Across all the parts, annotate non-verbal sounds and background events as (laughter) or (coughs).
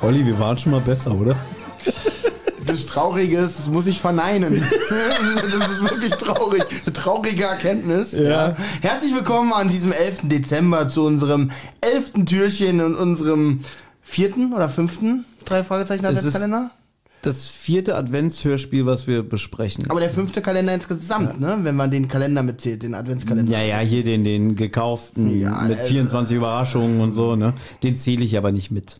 Olli, wir waren schon mal besser, oder? Das Traurige ist, das muss ich verneinen. (laughs) Das ist wirklich traurig. Eine traurige Erkenntnis. Ja. Herzlich willkommen an diesem 11. Dezember zu unserem 11. Türchen und unserem vierten oder fünften drei Fragezeichen Adventskalender. Das vierte Adventshörspiel, was wir besprechen. Aber der fünfte Kalender insgesamt, ne? Wenn man den Kalender mitzählt, den Adventskalender. Ja, ja, hier den, den gekauften Ja, mit also- 24 Überraschungen und so, ne? Den zähle ich aber nicht mit.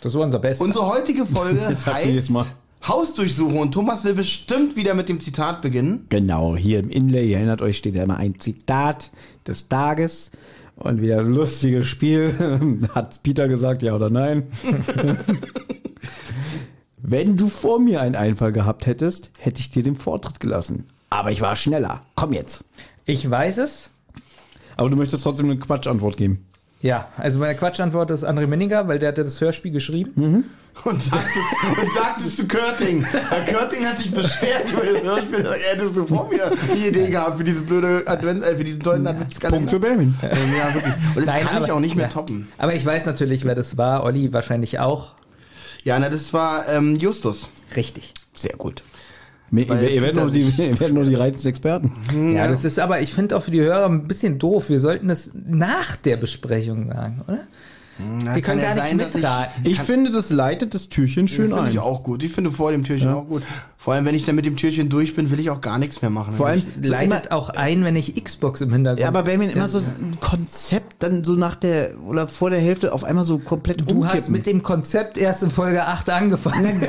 Das war unser Bestes. Unsere heutige Folge (laughs) heißt. Hausdurchsuchung und Thomas will bestimmt wieder mit dem Zitat beginnen. Genau, hier im Inlay, ihr erinnert euch, steht ja immer ein Zitat des Tages. Und wieder ein lustiges Spiel. (laughs) Hat's Peter gesagt, ja oder nein? (laughs) Wenn du vor mir einen Einfall gehabt hättest, hätte ich dir den Vortritt gelassen. Aber ich war schneller. Komm jetzt. Ich weiß es. Aber du möchtest trotzdem eine Quatschantwort geben. Ja, also meine Quatschantwort ist André Menninger, weil der hat ja das Hörspiel geschrieben. Und sagt es, und sagt es zu Körting. Herr Körting hat sich beschwert über das Hörspiel. Hättest du vor mir die Idee gehabt für dieses blöde Advent, äh, für diesen tollen Adventskalender? Punkt für Benjamin. Ja, wirklich. Und das Nein, kann ich aber- auch nicht mehr ja. toppen. Aber ich weiß natürlich, wer das war. Olli wahrscheinlich auch. Ja, na, das war ähm, Justus. Richtig. Sehr gut. Ihr, werdet nur die, ihr werdet nur die reizenden Experten. Ja, das ist aber, ich finde auch für die Hörer ein bisschen doof. Wir sollten das nach der Besprechung sagen, oder? Na, Wir können kann gar ja nicht sein, dass ich- mitraten. Ich finde, das leitet das Türchen schön Finde ein. ich auch gut. Ich finde vor dem Türchen auch gut. Vor allem, wenn ich dann mit dem Türchen durch bin, will ich auch gar nichts mehr machen. Vor allem, so immer, Leitet auch ein, wenn ich Xbox im Hintergrund. ja, aber Benjamin immer so ein Konzept dann so nach der oder vor der Hälfte auf einmal so komplett du hast umkippen. mit dem Konzept erst in Folge 8 angefangen. (laughs)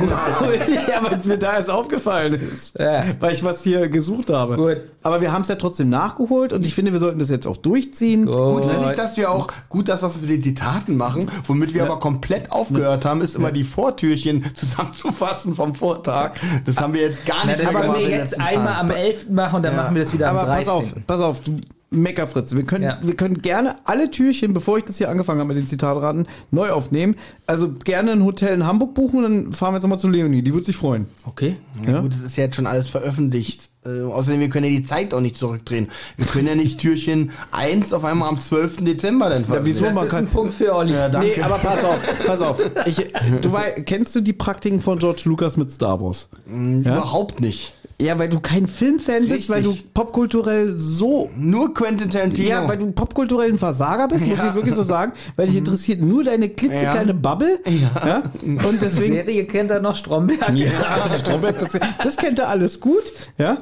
ja, weil es mir da erst aufgefallen ist. Ja. Weil ich was hier gesucht habe. Gut. Aber wir haben es ja trotzdem nachgeholt und ich finde, wir sollten das jetzt auch durchziehen. Gut finde ich, dass wir auch gut das, was wir mit den Zitaten machen, womit wir aber komplett aufgehört haben, ist immer die Vortürchen zusammenzufassen vom Vortag. Das haben wir jetzt gar Na, nicht das mehr können gemacht wir jetzt einmal Tagen. am 11. machen und dann machen wir das wieder Aber am 13. pass auf, pass auf, du Meckerfritz. Wir können, Ja. wir können gerne alle Türchen, bevor ich das hier angefangen habe mit den Zitatraten, neu aufnehmen. Also gerne ein Hotel in Hamburg buchen und dann fahren wir jetzt nochmal zu Leonie. Die wird sich freuen. Okay. Ja, Ja? gut, das ist ja jetzt schon alles veröffentlicht. Äh, außerdem, wir können ja die Zeit auch nicht zurückdrehen. Wir können ja nicht Türchen 1 auf einmal am 12. Dezember dann wieso? Das man ist kann- ein Punkt für Olli. Ja, danke. Nee, aber pass auf, pass auf. Ich, du wei- kennst du die Praktiken von George Lucas mit Star Wars? Ja? Überhaupt nicht. Ja, weil du kein Filmfan bist, Richtig. weil du popkulturell so Nur Quentin Tarantino. Ja, weil du popkulturell ein Versager bist, muss Ja. ich wirklich so sagen, weil dich interessiert nur deine klitzekleine Ja. Bubble. Ja. (laughs) Und deswegen. Serie kennt er noch Stromberg. Ja, Stromberg, das, das kennt er alles gut. Ja.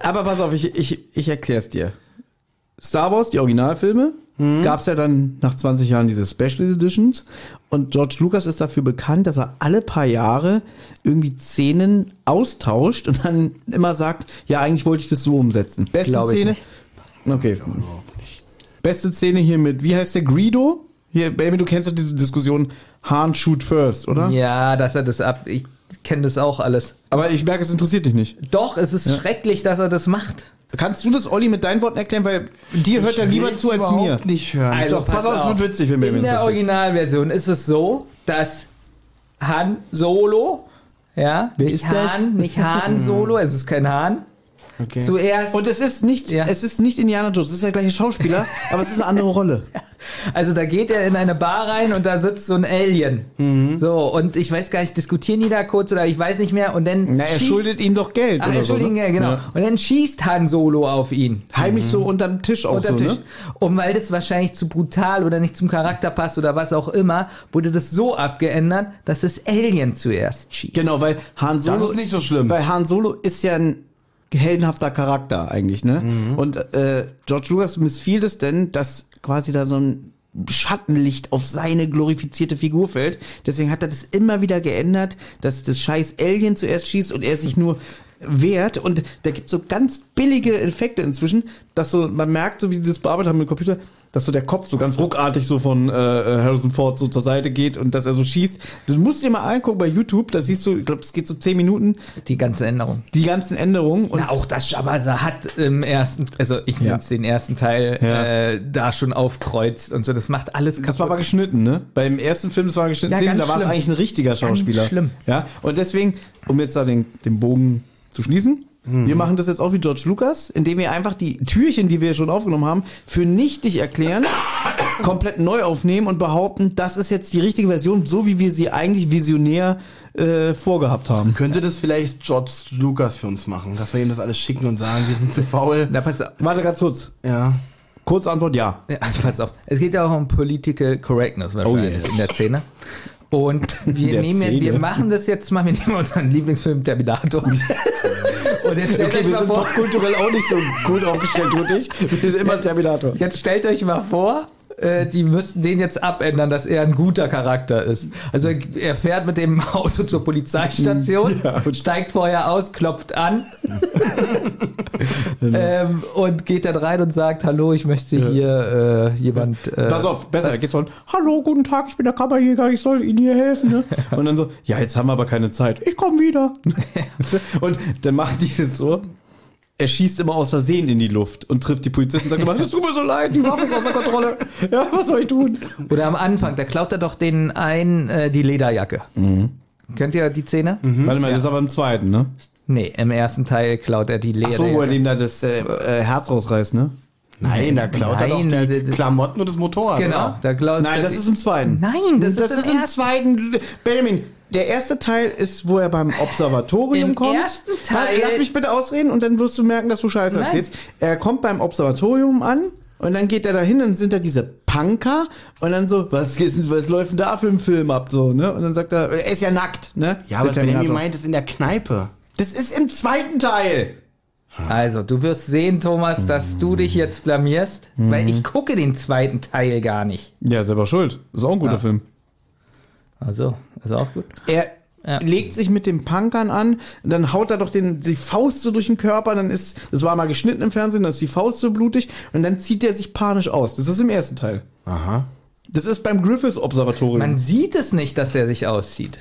Aber pass auf, ich, ich, ich erklär's dir. Star Wars, die Originalfilme, gab's ja dann nach 20 Jahren diese Special Editions. Und George Lucas ist dafür bekannt, dass er alle paar Jahre irgendwie Szenen austauscht und dann immer sagt, ja, eigentlich wollte ich das so umsetzen. Beste Glaub ich Szene. nicht. Okay. Beste Szene hier mit, wie heißt der Greedo? Hier, Baby, du kennst doch diese Diskussion, Hahn shoot first, oder? Ja, dass er das ab. Ich kenne das auch alles. Aber ich merke, es interessiert dich nicht. Doch, es ist schrecklich, dass er das macht. Kannst du das, Olli, mit deinen Worten erklären? Weil dir hört er lieber zu als mir. überhaupt nicht hören. Also, Doch, pass auf, es wird witzig, wenn wir In uns der. Originalversion ist es so, dass Han Solo, ja, Wer nicht ist das? Han, nicht Han (laughs) Solo, es ist kein Han. Okay. Zuerst, Und es ist nicht, Ja. es ist nicht Indiana Jones, es ist der gleiche Schauspieler, (laughs) aber es ist eine andere Rolle. also da geht er in eine Bar rein und da sitzt so ein Alien. Mhm. So, und ich weiß gar nicht, diskutieren die da kurz oder ich weiß nicht mehr und dann Na, er schießt- schuldet ihm doch Geld. Ach, oder entschuldigen, so, ne? ja, genau. Ja. Und dann schießt Han Solo auf ihn. Heimlich so unterm Tisch auch Unterm so, Tisch. ne? Und weil das wahrscheinlich zu brutal oder nicht zum Charakter passt oder was auch immer, wurde das so abgeändert, dass das Alien zuerst schießt. Genau, weil Han Solo. ist nicht so schlimm. Weil Han Solo ist ja ein heldenhafter Charakter eigentlich, ne? Mhm. Und äh, George Lucas missfiel es denn, dass quasi da so ein Schattenlicht auf seine glorifizierte Figur fällt. Deswegen hat er das immer wieder geändert, dass das scheiß Alien zuerst schießt und er sich nur wert und da gibt so ganz billige Effekte inzwischen, dass so man merkt, so wie die das bearbeitet haben mit dem Computer, dass so der Kopf so ganz ruckartig so von äh, Harrison Ford so zur Seite geht und dass er so schießt. Du musst dir mal angucken bei YouTube, da siehst du, ich glaube, es geht so zehn Minuten, Die ganze Änderung. die ganzen Änderungen und Na, auch das Schabaza hat im ersten, also ich Ja. nenne es den ersten Teil, Ja. äh, da schon aufkreuzt und so. Das macht alles Das war aber geschnitten, ne? Beim ersten Film, das war geschnitten, Ja, Szenen, ganz da war es eigentlich ein richtiger Schauspieler. schlimm. Ja, und deswegen, um jetzt da den, den Bogen zu schließen, Mhm. wir machen das jetzt auch wie George Lucas, indem wir einfach die Türchen, die wir schon aufgenommen haben, für nichtig erklären (coughs) komplett neu aufnehmen und behaupten, das ist jetzt die richtige Version, so wie wir sie eigentlich visionär äh, vorgehabt haben. Könnte das vielleicht George Lucas für uns machen, dass wir ihm das alles schicken und sagen, wir sind zu faul. Na, pass auf. Warte ganz kurz. Ja. Kurze Antwort, ja. Ja, pass auf. Es geht ja auch um Political Correctness wahrscheinlich yes. in der Szene. Und (laughs) wir nehmen, wir machen das jetzt mal, wir nehmen unseren Lieblingsfilm Terminator. (laughs) Und jetzt stellt Okay, euch wir mal sind vor, popkulturell auch nicht so gut aufgestellt, du und ich. Wir sind immer Terminator. jetzt stellt euch mal vor, äh, die müssten den jetzt abändern, dass er ein guter Charakter ist. Also er fährt mit dem Auto zur Polizeistation, (laughs) Ja. steigt vorher aus, klopft an (laughs) ähm, und geht dann rein und sagt, hallo, ich möchte hier äh, jemand... Äh, Pass auf, besser, geht's von, hallo, guten Tag, ich bin der Kammerjäger, ich soll Ihnen hier helfen, ne? (laughs) Und dann so, ja, jetzt haben wir aber keine Zeit, ich komme wieder. Und dann machen die das so, er schießt immer aus Versehen in die Luft und trifft die Polizisten und sagt immer, es tut mir so leid, die Waffe ist außer Kontrolle. Ja, was soll ich tun? Oder am Anfang, da klaut er doch den ein äh, die Lederjacke. Kennt ihr die Szene? Warte mal, das ist aber im zweiten, ne? Nee, im ersten Teil klaut er die Ach Lederjacke. so, wo er dem da das äh, äh, Herz rausreißt, ne? Nein, da klaut er doch Nein, die Klamotten und das Motorrad. Genau, Oder? da klaut Nein, das ist im zweiten. Nein, das, Das ist, ist im im ersten. zweiten. Benjamin, der erste Teil ist, wo er beim Observatorium Im kommt. ersten Teil- Lass mich bitte ausreden und dann wirst du merken, dass du Scheiße Nein. erzählst. Er kommt beim Observatorium an und dann geht er dahin und sind da diese Punker und dann so, was, ist, was läuft denn da für ein Film ab, so, ne? Und dann sagt er, er ist ja nackt, ne? Ja, aber Der Benjamin meint es in der Kneipe. Das ist im zweiten Teil. Also, du wirst sehen, Thomas, dass du dich jetzt blamierst, weil ich gucke den zweiten Teil gar nicht. Ja, selber schuld. Das ist auch ein guter Ja. Film. Also, ist auch gut. Er Ja. legt sich mit den Punkern an, und dann haut er doch den, die Faust so durch den Körper, dann ist, das war mal geschnitten im Fernsehen, dann ist die Faust so blutig und dann zieht er sich panisch aus. Das ist im ersten Teil. Aha. Das ist beim Griffiths Observatorium. Man sieht es nicht, dass er sich auszieht.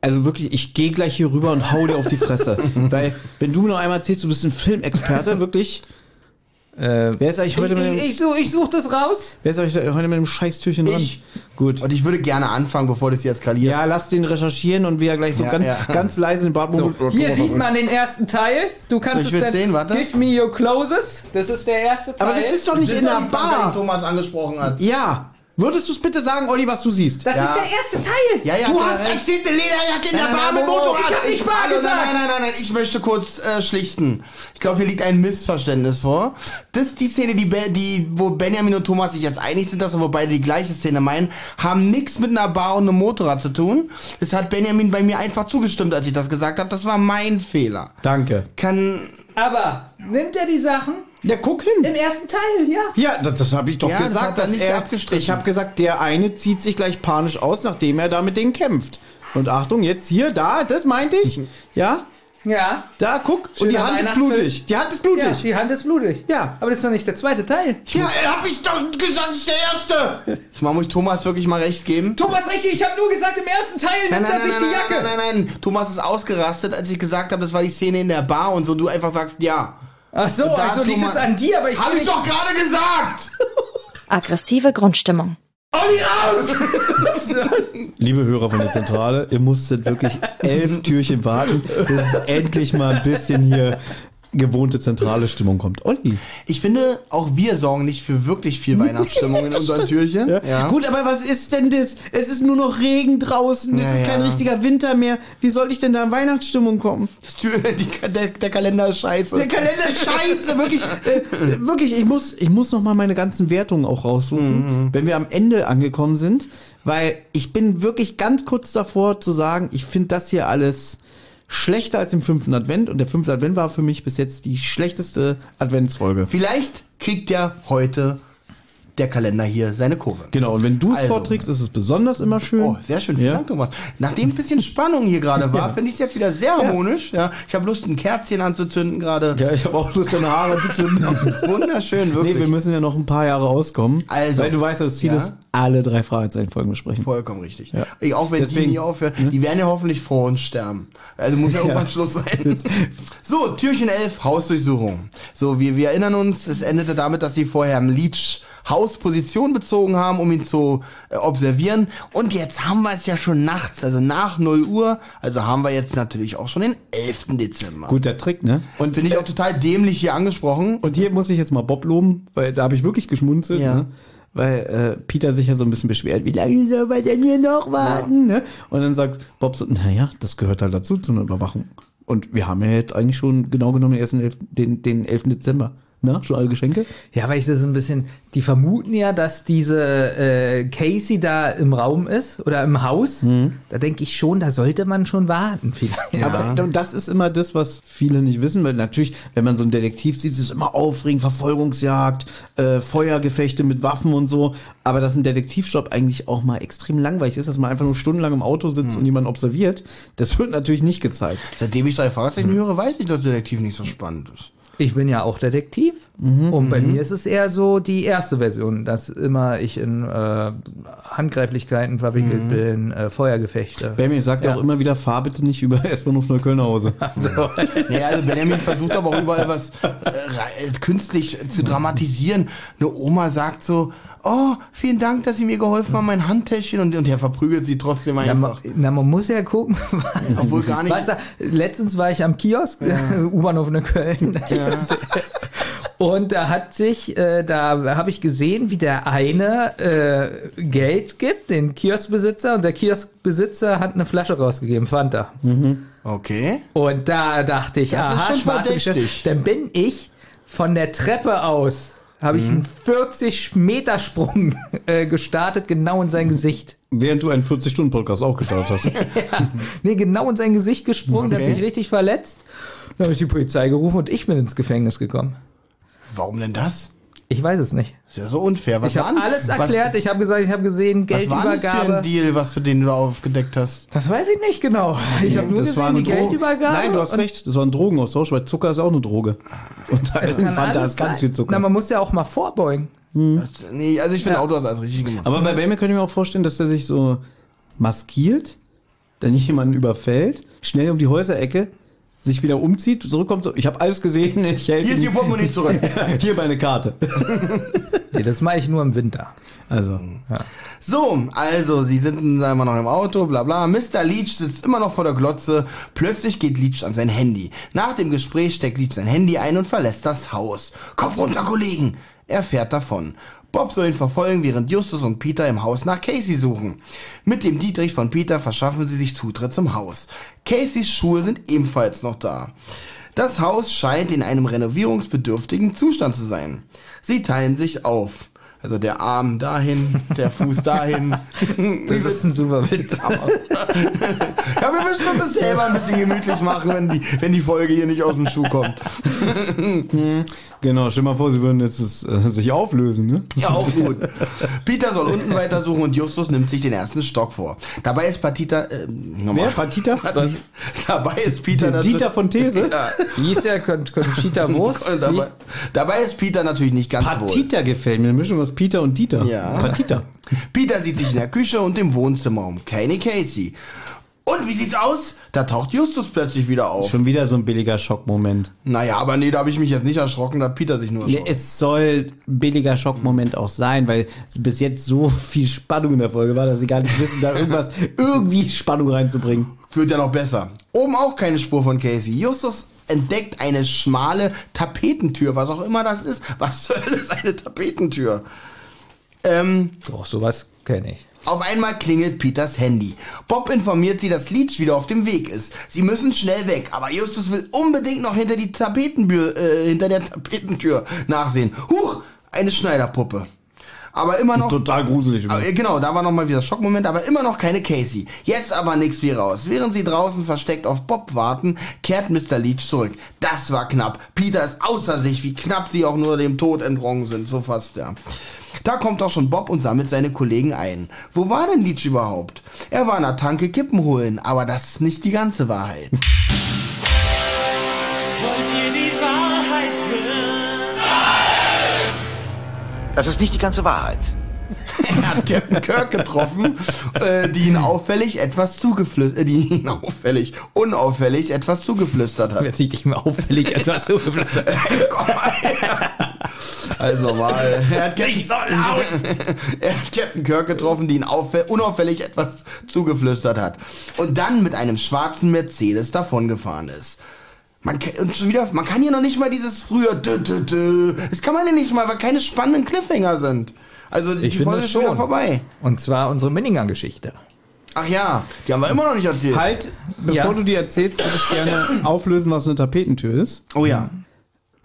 also wirklich, ich gehe gleich hier rüber und hau dir auf die Fresse. (laughs) Weil, wenn du mir noch einmal erzählst, du bist ein Filmexperte, wirklich. Äh, Wer ist eigentlich heute ich, mit dem, ich, ich, such, ich such das raus. wer ist eigentlich heute mit dem Scheißtürchen dran? Ich. Gut. Und ich würde gerne anfangen, bevor das hier eskaliert. Ja, lass den recherchieren und wie er gleich so Ja, ganz, ja. ganz leise in den Bart So, hier sieht man den ersten Teil. Du kannst Ich es dann. sehen, warte. Give me your closes. Das ist der erste Teil. Aber das ist doch nicht Sind in der Bar. Thomas angesprochen hat. Ja. Würdest du es bitte sagen, Olli, was du siehst? Das Ja. ist der erste Teil. Ja, ja, du hast erzählt, eine Lederjacke in der Bar mit Motorrad. Ich hab nicht Bar Hallo, gesagt. Nein, nein, nein, nein, ich möchte kurz äh, schlichten. Ich glaube, hier liegt ein Missverständnis vor. Das ist die Szene, die, Be- die, wo Benjamin und Thomas sich jetzt einig sind, dass wir beide die gleiche Szene meinen, haben nichts mit einer Bar und einem Motorrad zu tun. Das hat Benjamin bei mir einfach zugestimmt, als ich das gesagt habe. Das war mein Fehler. Danke. Kann Aber nimmt er die Sachen? Ja, guck hin. Im ersten Teil, ja. Ja, das, das habe ich doch Ja, das gesagt, hat er dass nicht er. abgestritten. Ich habe gesagt, der eine zieht sich gleich panisch aus, nachdem er da mit denen kämpft. Und Achtung, jetzt hier, da, das meinte ich. Ja, Ja. da, guck. Und die Schöner Hand ist blutig. Die Hand ist Ja, blutig. die Hand ist blutig. Ja. Aber das ist doch nicht der zweite Teil. Ja, hab ich doch gesagt, das ist der erste. ich mal, muss ich Thomas wirklich mal recht geben? Thomas, richtig, ich habe nur gesagt, im ersten Teil Nein, nimmt nein, er nein, sich nein, die Jacke. nein, nein, nein, nein. Thomas ist ausgerastet, als ich gesagt habe, das war die Szene in der Bar und so. Du einfach sagst, ja. Ach so, Da also liegt es an dir, aber ich Hab ich nicht- doch gerade gesagt! (laughs) Aggressive Grundstimmung. Olli raus! (laughs) Liebe Hörer von der Zentrale, ihr musstet wirklich elf Türchen warten, bis es endlich mal ein bisschen hier gewohnte zentrale Stimmung kommt. Olli. Ich finde, auch wir sorgen nicht für wirklich viel Weihnachtsstimmung in unseren Türchen. Ja. Gut, aber was ist denn das? Es ist nur noch Regen draußen, es Ja, ist kein ja. richtiger Winter mehr. Wie soll ich denn da in Weihnachtsstimmung kommen? Das Tür, die, der, der Kalender ist scheiße. Der Kalender ist scheiße, wirklich. Äh, wirklich, ich muss, ich muss noch mal meine ganzen Wertungen auch raussuchen, wenn wir am Ende angekommen sind, weil ich bin wirklich ganz kurz davor zu sagen, ich finde das hier alles schlechter als im fünften Advent und der fünfte Advent war für mich bis jetzt die schlechteste Adventsfolge. Vielleicht kriegt ja heute der Kalender hier seine Kurve. Genau, und wenn du es Also. vorträgst, ist es besonders immer schön. Oh, sehr schön. Vielen Ja. Dank, Thomas. Nachdem ein bisschen Spannung hier gerade war, Ja. finde ich es jetzt wieder sehr harmonisch. Ja. Ich habe Lust, ein Kerzchen anzuzünden gerade. Ja, ich habe auch Lust, deine Haare (laughs) zu zünden. Wunderschön, wirklich. Nee, wir müssen ja noch ein paar Jahre auskommen. Also. Weil du weißt, das Ziel Ja. ist, alle drei Fragezeichen-Folgen besprechen. Vollkommen richtig. Ja. Ich, auch wenn die Deswegen- nie aufhören, die werden ja hoffentlich vor uns sterben. Also muss ja irgendwann Schluss sein. So, Türchen 11, Hausdurchsuchung. So, wir, wir erinnern uns, es endete damit, dass sie vorher im Leech Haus Position bezogen haben, um ihn zu äh, observieren. Und jetzt haben wir es ja schon nachts, also nach 0 Uhr. Also haben wir jetzt natürlich auch schon den 11. Dezember. Guter Trick, ne? Und Finde ich auch total dämlich hier angesprochen. Und hier muss ich jetzt mal Bob loben, weil da habe ich wirklich geschmunzelt, Ja. ne? weil äh, Peter sich ja so ein bisschen beschwert, wie lange soll man denn hier noch warten? Ne? Und dann sagt Bob so, naja, das gehört halt dazu, zu einer Überwachung. Und wir haben ja jetzt eigentlich schon genau genommen den, ersten, elf- den, den 11. Dezember. Na, schon alle Geschenke? Ja, weil ich das ein bisschen. Die vermuten ja, dass diese äh, Casey da im Raum ist oder im Haus. Da denke ich schon, da sollte man schon warten, vielleicht. Aber und das ist immer das, was viele nicht wissen, weil natürlich, wenn man so einen Detektiv sieht, ist es immer aufregend, Verfolgungsjagd, äh, Feuergefechte mit Waffen und so. Aber dass ein Detektivjob eigentlich auch mal extrem langweilig ist, dass man einfach nur stundenlang im Auto sitzt und jemanden observiert, das wird natürlich nicht gezeigt. Seitdem ich drei Fragezeichen höre, weiß ich, dass Detektiv nicht so spannend ist. Ich bin ja auch Detektiv und bei mir ist es eher so die erste Version, dass immer ich in äh, Handgreiflichkeiten verwickelt bin, äh, Feuergefechte. Benjamin sagt ja auch immer wieder, fahr bitte nicht über (laughs) S-Bahnhof Neukölln nach Hause. (laughs) So. (laughs) Ja, also Benjamin versucht aber auch überall was äh, äh, künstlich zu dramatisieren. Eine Oma sagt so, oh, vielen Dank, dass Sie mir geholfen haben, mein Handtäschchen. Und, und er verprügelt sie trotzdem Ja, man, einfach. na, man muss ja gucken. (laughs) Obwohl gar nicht. Weißt du, letztens war ich am Kiosk, (laughs) U-Bahnhof in Köln. (laughs) Und da hat sich, äh, da habe ich gesehen, wie der eine äh, Geld gibt, den Kioskbesitzer, und der Kioskbesitzer hat eine Flasche rausgegeben, Fanta. Okay. Und da dachte ich, Das ist aha, schon schwarze verdächtig. Dann bin ich von der Treppe aus, habe ich einen 40 Meter Sprung (laughs) äh, gestartet, genau in sein Gesicht. Während du einen 40-Stunden-Podcast auch gestartet hast. (laughs) Ja, nee, genau in sein Gesicht gesprungen, der hat Okay. sich richtig verletzt. Dann habe ich die Polizei gerufen und ich bin ins Gefängnis gekommen. Warum denn das? Ich weiß es nicht. Ist ja so unfair. Was Ich habe alles erklärt. Ich habe gesagt, ich habe gesehen, Was, was war das für ein Geldübergabe. Deal, was du den du aufgedeckt hast? Das weiß ich nicht genau. Ich habe nur Das gesehen, die Dro- Geldübergabe. Nein, du hast recht. Das war ein Drogenaustausch, weil Zucker ist auch eine Droge. Und da ist ganz sein. viel Zucker. Na, man muss ja auch mal vorbeugen. Das, nee, also ich finde, Ja. Auto hast alles richtig gemacht. Aber bei Benjamin könnte ich mir auch vorstellen, dass der sich so maskiert, dann jemanden überfällt, schnell um die Häuserecke, sich wieder umzieht, zurückkommt, so, ich habe alles gesehen, ich helfe Hier ist Ihr Ihnen. Portemonnaie zurück. (laughs) Hier meine Karte. Nee, das mache ich nur im Winter. Also, So, also, sie sind immer noch im Auto, bla bla. Mr. Leach sitzt immer noch vor der Glotze. Plötzlich geht Leach an sein Handy. Nach dem Gespräch steckt Leach sein Handy ein und verlässt das Haus. Kopf runter, Kollegen! Er fährt davon. Bob soll ihn verfolgen, während Justus und Peter im Haus nach Casey suchen. Mit dem Dietrich von Peter verschaffen sie sich Zutritt zum Haus. Caseys Schuhe sind ebenfalls noch da. Das Haus scheint in einem renovierungsbedürftigen Zustand zu sein. Sie teilen sich auf. Also der Arm dahin, der Fuß dahin. (laughs) Das ist ein super Witz. (laughs) (laughs) Ja, wir müssen uns das selber ein bisschen gemütlich machen, wenn die, wenn die Folge hier nicht aus dem Schuh kommt. Genau, stell mal vor, sie würden jetzt es, äh, sich auflösen, ne? Ja, auch gut. Peter soll unten weitersuchen und Justus nimmt sich den ersten Stock vor. Dabei ist Patita, äh, nochmal. Wer? Patita? Was? Dabei ist Peter Der Dieter von These? Ja. Wie ist der Con Conchita Wurst? Und dabei, dabei ist Peter natürlich nicht ganz wohl. Patita gefällt mir, eine Mischung aus Peter und Dieter. Ja. Patita. Peter sieht sich in der Küche und im Wohnzimmer um. Keine Casey. Und wie sieht's aus? Da taucht Justus plötzlich wieder auf. Schon wieder so ein billiger Schockmoment. Naja, aber nee, da habe ich mich jetzt nicht erschrocken, da hat Peter sich nur erschrocken. es soll ein billiger Schockmoment auch sein, weil bis jetzt so viel Spannung in der Folge war, dass sie gar nicht wissen, da irgendwas, (laughs) irgendwie Spannung reinzubringen. Wird ja noch besser. Oben auch keine Spur von Casey. Justus entdeckt eine schmale Tapetentür, was auch immer das ist. Was (laughs) soll ist eine Tapetentür? Ähm, Doch, sowas kenne ich. Auf einmal klingelt Peters Handy. Bob informiert sie, dass Leach wieder auf dem Weg ist. Sie müssen schnell weg, aber Justus will unbedingt noch hinter die Tapetentür, äh, hinter der Tapetentür nachsehen. Huch, eine Schneiderpuppe. Aber immer noch. Total gruselig. Aber, äh, genau, da war nochmal wieder Schockmoment, aber immer noch keine Casey. Jetzt aber nix wie raus. Während sie draußen versteckt auf Bob warten, kehrt Mr. Leach zurück. Das war knapp. Peter ist außer sich, wie knapp sie auch nur dem Tod entronnen sind. So fast, ja. Da kommt auch schon Bob und sammelt seine Kollegen ein. Wo war denn Leach überhaupt? Er war in der Tanke Kippen holen, aber das ist nicht die ganze Wahrheit. Wollt ihr die Wahrheit hören? Das ist nicht die ganze Wahrheit. (laughs) Er hat Captain Kirk getroffen, äh, die ihn auffällig etwas zugeflüstert, äh, die ihn auffällig, unauffällig etwas zugeflüstert hat. Jetzt sieht dich mir auffällig etwas so (laughs) Komm mal her. Also normal. (laughs) Er hat, Captain, Nicht so laut! (laughs) er hat Captain Kirk getroffen, die ihn auffä- unauffällig etwas zugeflüstert hat. Und dann mit einem schwarzen Mercedes davongefahren ist. Man kann, und schon wieder, man kann hier noch nicht mal dieses früher dü, dü, dü. Das kann man ja nicht mal, weil keine spannenden Cliffhanger sind. Also die Ich finde Folge ist schon wieder vorbei. Und zwar unsere Minninger-Geschichte. Ach ja, die haben wir immer noch nicht erzählt. Halt, bevor Ja. du die erzählst, würde ich gerne (coughs) auflösen, was eine Tapetentür ist. Oh ja.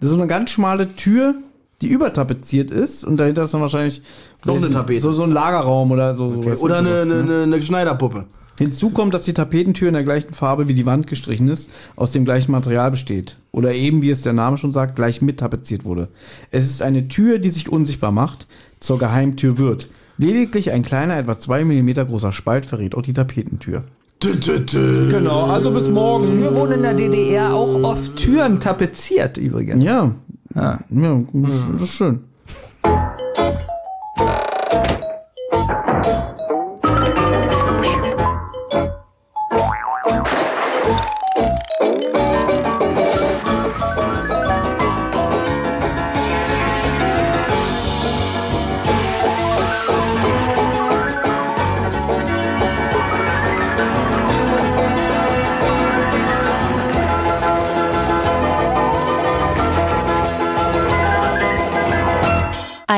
Das ist so eine ganz schmale Tür, die übertapeziert ist und dahinter ist dann wahrscheinlich Noch eine Tapete. So, so ein Lagerraum oder so. Okay. sowas. Oder eine, Sowas, eine, ne? eine, eine Schneiderpuppe. Hinzu kommt, dass die Tapetentür in der gleichen Farbe wie die Wand gestrichen ist, aus dem gleichen Material besteht. Oder eben, wie es der Name schon sagt, gleich mit tapeziert wurde. Es ist eine Tür, die sich unsichtbar macht, zur Geheimtür wird. Lediglich ein kleiner, etwa zwei Millimeter großer Spalt verrät auch die Tapetentür. Tü, tü, tü. Genau, also bis morgen. Früher wurden in der DDR auch oft Türen tapeziert übrigens. Ja, Ah. ja, das ist schön.